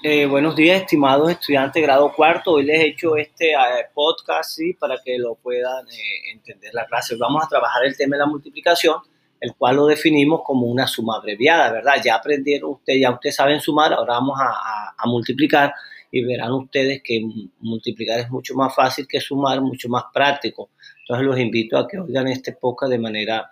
Eh, buenos días, estimados estudiantes grado cuarto. Hoy les he hecho este eh, podcast ¿sí? para que lo puedan eh, entender la clase. Hoy Vamos a trabajar el tema de la multiplicación, el cual lo definimos como una suma abreviada, ¿verdad? Ya aprendieron ustedes, ya ustedes saben sumar, ahora vamos a multiplicar y verán ustedes que multiplicar es mucho más fácil que sumar, mucho más práctico. Entonces los invito a que oigan este podcast de manera